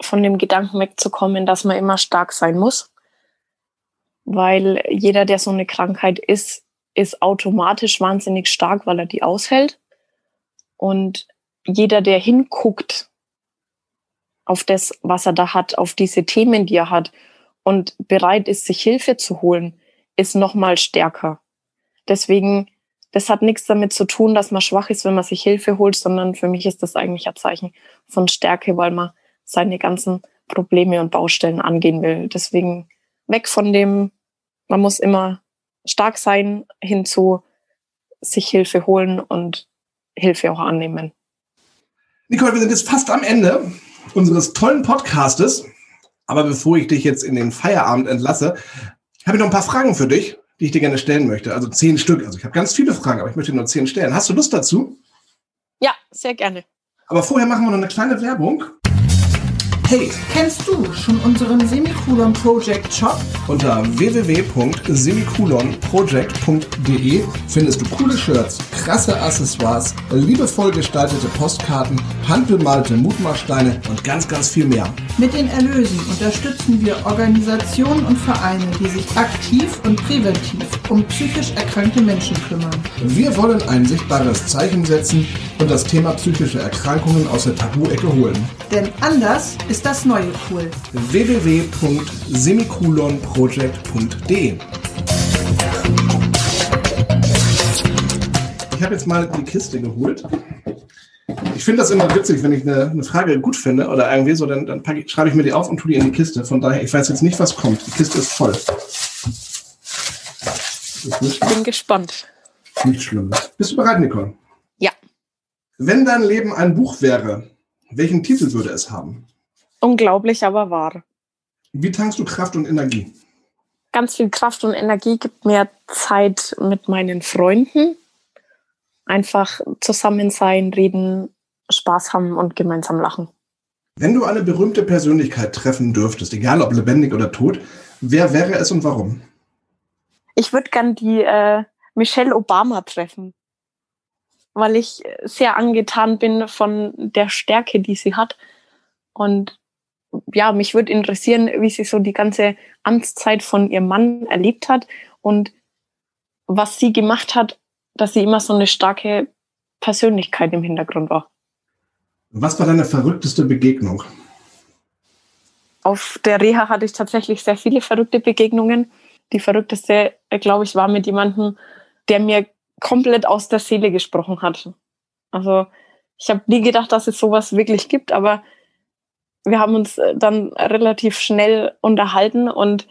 von dem Gedanken wegzukommen, dass man immer stark sein muss. Weil jeder, der so eine Krankheit ist, ist automatisch wahnsinnig stark, weil er die aushält. Und jeder, der hinguckt auf das, was er da hat, auf diese Themen, die er hat und bereit ist, sich Hilfe zu holen, ist noch mal stärker. Deswegen das hat nichts damit zu tun, dass man schwach ist, wenn man sich Hilfe holt, sondern für mich ist das eigentlich ein Zeichen von Stärke, weil man seine ganzen Probleme und Baustellen angehen will. Deswegen weg von dem, man muss immer stark sein, hinzu sich Hilfe holen und Hilfe auch annehmen. Nicole, wir sind jetzt fast am Ende unseres tollen Podcastes. Aber bevor ich dich jetzt in den Feierabend entlasse, habe ich noch ein paar Fragen für dich die ich dir gerne stellen möchte. Also zehn Stück. Also ich habe ganz viele Fragen, aber ich möchte nur zehn stellen. Hast du Lust dazu? Ja, sehr gerne. Aber vorher machen wir noch eine kleine Werbung. Hey, kennst du schon unseren Semikolon Project Shop? Unter www.semikolonproject.de findest du coole Shirts, krasse Accessoires, liebevoll gestaltete Postkarten, handbemalte Mutmachsteine und ganz, ganz viel mehr. Mit den Erlösen unterstützen wir Organisationen und Vereine, die sich aktiv und präventiv um psychisch erkrankte Menschen kümmern. Wir wollen ein sichtbares Zeichen setzen und das Thema psychische Erkrankungen aus der Tabu-Ecke holen. Denn anders ist das neue cool. www.semikolonproject.de Ich habe jetzt mal die Kiste geholt. Ich finde das immer witzig, wenn ich eine, eine, Frage gut finde oder irgendwie so, dann, dann ich, schreibe ich mir die auf und tue die in die Kiste. Von daher, ich weiß jetzt nicht, was kommt. Die Kiste ist voll. Ich bin gespannt. Nichts Schlimmes. Bist du bereit, Nicole? Wenn dein Leben ein Buch wäre, welchen Titel würde es haben? Unglaublich, aber wahr. Wie tankst du Kraft und Energie? Ganz viel Kraft und Energie gibt mir Zeit mit meinen Freunden. Einfach zusammen sein, reden, Spaß haben und gemeinsam lachen. Wenn du eine berühmte Persönlichkeit treffen dürftest, egal ob lebendig oder tot, wer wäre es und warum? Ich würde gern die äh, Michelle Obama treffen, weil ich sehr angetan bin von der Stärke, die sie hat. Und ja, mich würde interessieren, wie sie so die ganze Amtszeit von ihrem Mann erlebt hat und was sie gemacht hat, dass sie immer so eine starke Persönlichkeit im Hintergrund war. Was war deine verrückteste Begegnung? Auf der Reha hatte ich tatsächlich sehr viele verrückte Begegnungen. Die verrückteste, äh, glaube ich, war mit jemandem, der mir komplett aus der Seele gesprochen hat. Also ich habe nie gedacht, dass es sowas wirklich gibt, aber wir haben uns äh, dann relativ schnell unterhalten und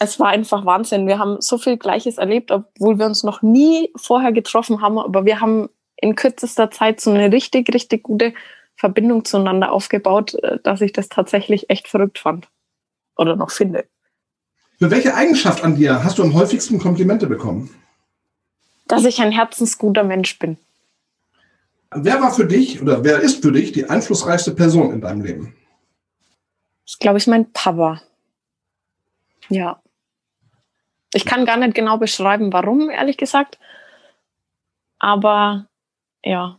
es war einfach Wahnsinn. Wir haben so viel Gleiches erlebt, obwohl wir uns noch nie vorher getroffen haben, aber wir haben in kürzester Zeit so eine richtig, richtig gute Verbindung zueinander aufgebaut, äh, dass ich das tatsächlich echt verrückt fand. Oder noch finde. Für welche Eigenschaft an dir hast du am häufigsten Komplimente bekommen? Dass ich ein herzensguter Mensch bin. Wer war für dich oder wer ist für dich die einflussreichste Person in deinem Leben? Das ist, glaube ich, mein Papa. Ja. Ich kann gar nicht genau beschreiben, warum, ehrlich gesagt. Aber ja,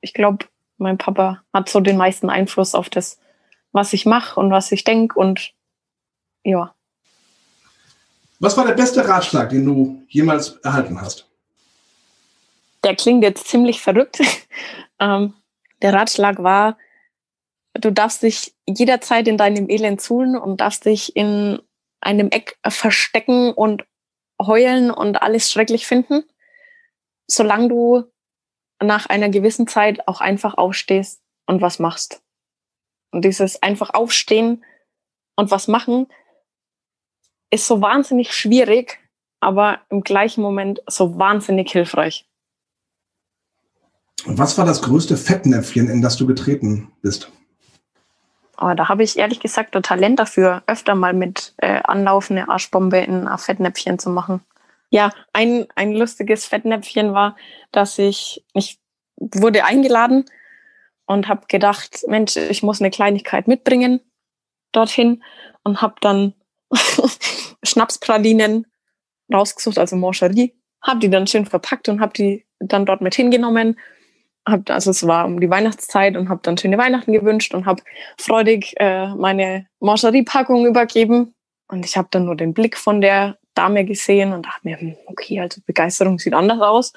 ich glaube, mein Papa hat so den meisten Einfluss auf das, was ich mache und was ich denke und ja. Was war der beste Ratschlag, den du jemals erhalten hast? Der klingt jetzt ziemlich verrückt. ähm, der Ratschlag war, du darfst dich jederzeit in deinem Elend suhlen und darfst dich in einem Eck verstecken und heulen und alles schrecklich finden, solange du nach einer gewissen Zeit auch einfach aufstehst und was machst. Und dieses einfach aufstehen und was machen ist so wahnsinnig schwierig, aber im gleichen Moment so wahnsinnig hilfreich. Und was war das größte Fettnäpfchen, in das du getreten bist? Oh, da habe ich ehrlich gesagt ein Talent dafür, öfter mal mit äh, anlaufende Arschbombe in ein Fettnäpfchen zu machen. Ja, ein, ein lustiges Fettnäpfchen war, dass ich, ich wurde eingeladen und habe gedacht, Mensch, ich muss eine Kleinigkeit mitbringen dorthin und habe dann Schnapspralinen rausgesucht, also Mancherie, habe die dann schön verpackt und habe die dann dort mit hingenommen. Hab, also es war um die Weihnachtszeit und habe dann schöne Weihnachten gewünscht und habe freudig äh, meine Mancherie-Packung übergeben. Und ich habe dann nur den Blick von der Dame gesehen und dachte mir, hm, okay, also Begeisterung sieht anders aus.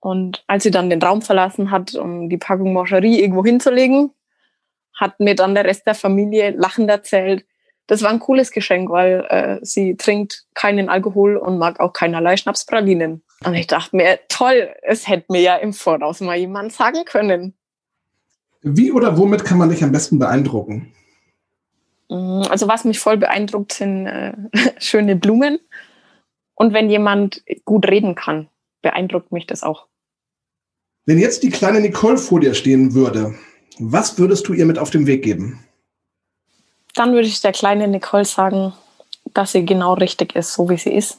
Und als sie dann den Raum verlassen hat, um die Packung Mancherie irgendwo hinzulegen, hat mir dann der Rest der Familie lachend erzählt, das war ein cooles Geschenk, weil äh, sie trinkt keinen Alkohol und mag auch keinerlei Schnapspralinen. Und ich dachte mir, toll, es hätte mir ja im Voraus mal jemand sagen können. Wie oder womit kann man dich am besten beeindrucken? Mm, also was mich voll beeindruckt, sind äh, schöne Blumen. Und wenn jemand gut reden kann, beeindruckt mich das auch. Wenn jetzt die kleine Nicole vor dir stehen würde, was würdest du ihr mit auf den Weg geben? Dann würde ich der kleinen Nicole sagen, dass sie genau richtig ist, so wie sie ist.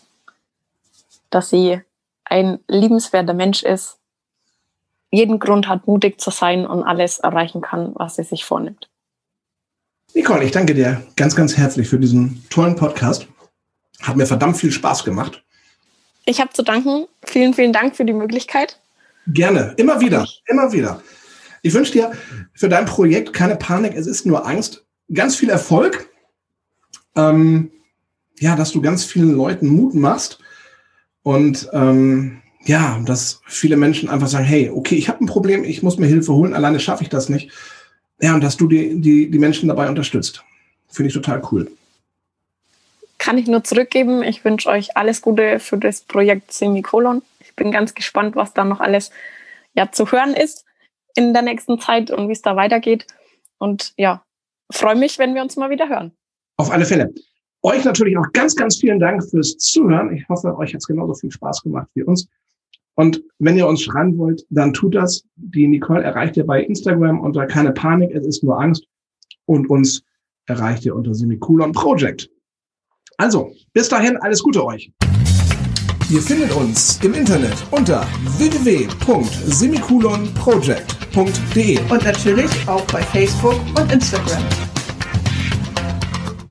Dass sie ein liebenswerter Mensch ist, jeden Grund hat, mutig zu sein und alles erreichen kann, was sie sich vornimmt. Nicole, ich danke dir ganz, ganz herzlich für diesen tollen Podcast. Hat mir verdammt viel Spaß gemacht. Ich habe zu danken. Vielen, vielen Dank für die Möglichkeit. Gerne, immer wieder, immer wieder. Ich wünsche dir für dein Projekt keine Panik, es ist nur Angst. Ganz viel Erfolg. Ähm, ja, dass du ganz vielen Leuten Mut machst. Und ähm, ja, dass viele Menschen einfach sagen, hey, okay, ich habe ein Problem, ich muss mir Hilfe holen, alleine schaffe ich das nicht. Ja, und dass du die, die, die Menschen dabei unterstützt. Finde ich total cool. Kann ich nur zurückgeben. Ich wünsche euch alles Gute für das Projekt Semikolon. Ich bin ganz gespannt, was da noch alles ja, zu hören ist in der nächsten Zeit und wie es da weitergeht. Und ja, freue mich, wenn wir uns mal wieder hören. Auf alle Fälle. Euch natürlich auch ganz, ganz vielen Dank fürs Zuhören. Ich hoffe, euch hat es genauso viel Spaß gemacht wie uns. Und wenn ihr uns schreiben wollt, dann tut das. Die Nicole erreicht ihr bei Instagram unter keine Panik, es ist nur Angst. Und uns erreicht ihr unter Semikolon Project. Also, bis dahin, alles Gute euch. Ihr findet uns im Internet unter www.semikolonproject.de und natürlich auch bei Facebook und Instagram.